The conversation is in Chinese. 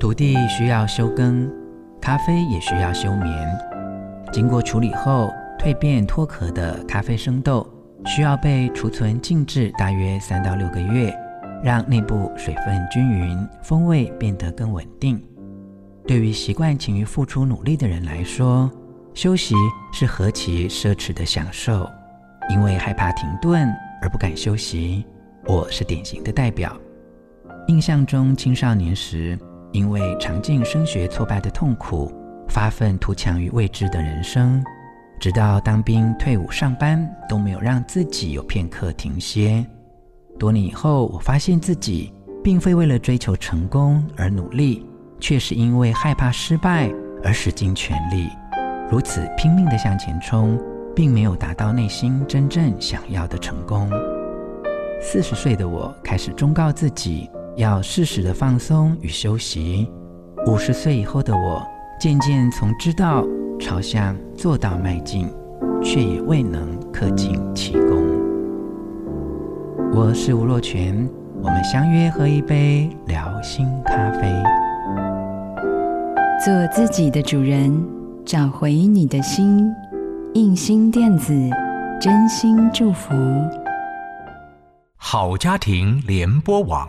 土地需要休耕，咖啡也需要休眠。经过处理后蜕变脱壳的咖啡生豆，需要被储存静置大约三到六个月。让内部水分均匀，风味变得更稳定。对于习惯勤于付出努力的人来说，休息是何其奢侈的享受。因为害怕停顿而不敢休息，我是典型的代表。印象中，青少年时因为尝尽升学挫败的痛苦，发奋图强于未知的人生，直到当兵、退伍、上班，都没有让自己有片刻停歇。多年以后，我发现自己并非为了追求成功而努力，却是因为害怕失败而使尽全力，如此拼命地向前冲，并没有达到内心真正想要的成功。四十岁的我开始忠告自己要适时的放松与休息。五十岁以后的我，渐渐从知道朝向做到迈进，却也未能恪尽其功。我是吴若泉，我们相约喝一杯聊心咖啡，做自己的主人，找回你的心。印心电子，真心祝福。好家庭联播网，